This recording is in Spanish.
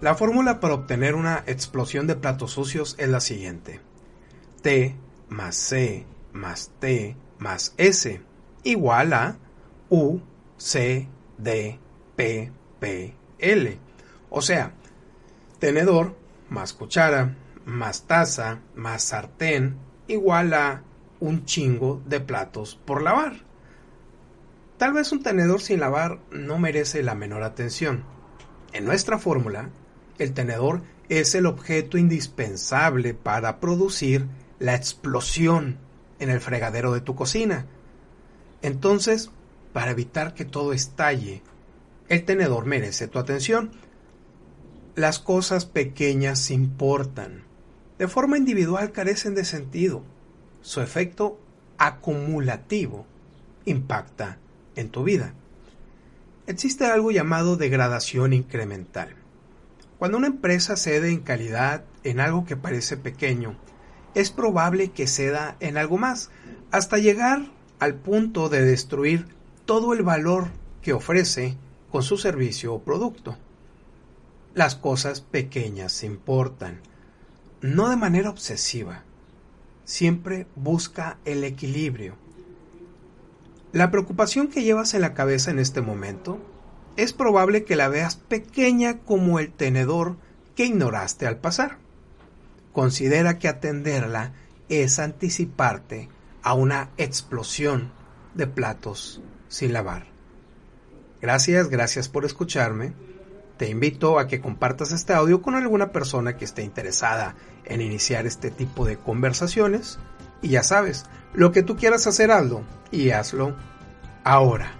La fórmula para obtener una explosión de platos sucios es la siguiente. T más C más T más S igual a U, C, D, P, P, L. O sea, tenedor más cuchara más taza más sartén igual a un chingo de platos por lavar. Tal vez un tenedor sin lavar no merece la menor atención. En nuestra fórmula, el tenedor es el objeto indispensable para producir la explosión en el fregadero de tu cocina. Entonces, para evitar que todo estalle, el tenedor merece tu atención. Las cosas pequeñas importan. De forma individual carecen de sentido. Su efecto acumulativo impacta en tu vida. Existe algo llamado degradación incremental. Cuando una empresa cede en calidad en algo que parece pequeño, es probable que ceda en algo más, hasta llegar al punto de destruir todo el valor que ofrece con su servicio o producto. Las cosas pequeñas importan, no de manera obsesiva. Siempre busca el equilibrio. La preocupación que llevas en la cabeza en este momento es probable que la veas pequeña como el tenedor que ignoraste al pasar. Considera que atenderla es anticiparte a una explosión de platos sin lavar. Gracias, gracias por escucharme. Te invito a que compartas este audio con alguna persona que esté interesada en iniciar este tipo de conversaciones. Y ya sabes, lo que tú quieras hacer, hazlo y hazlo ahora.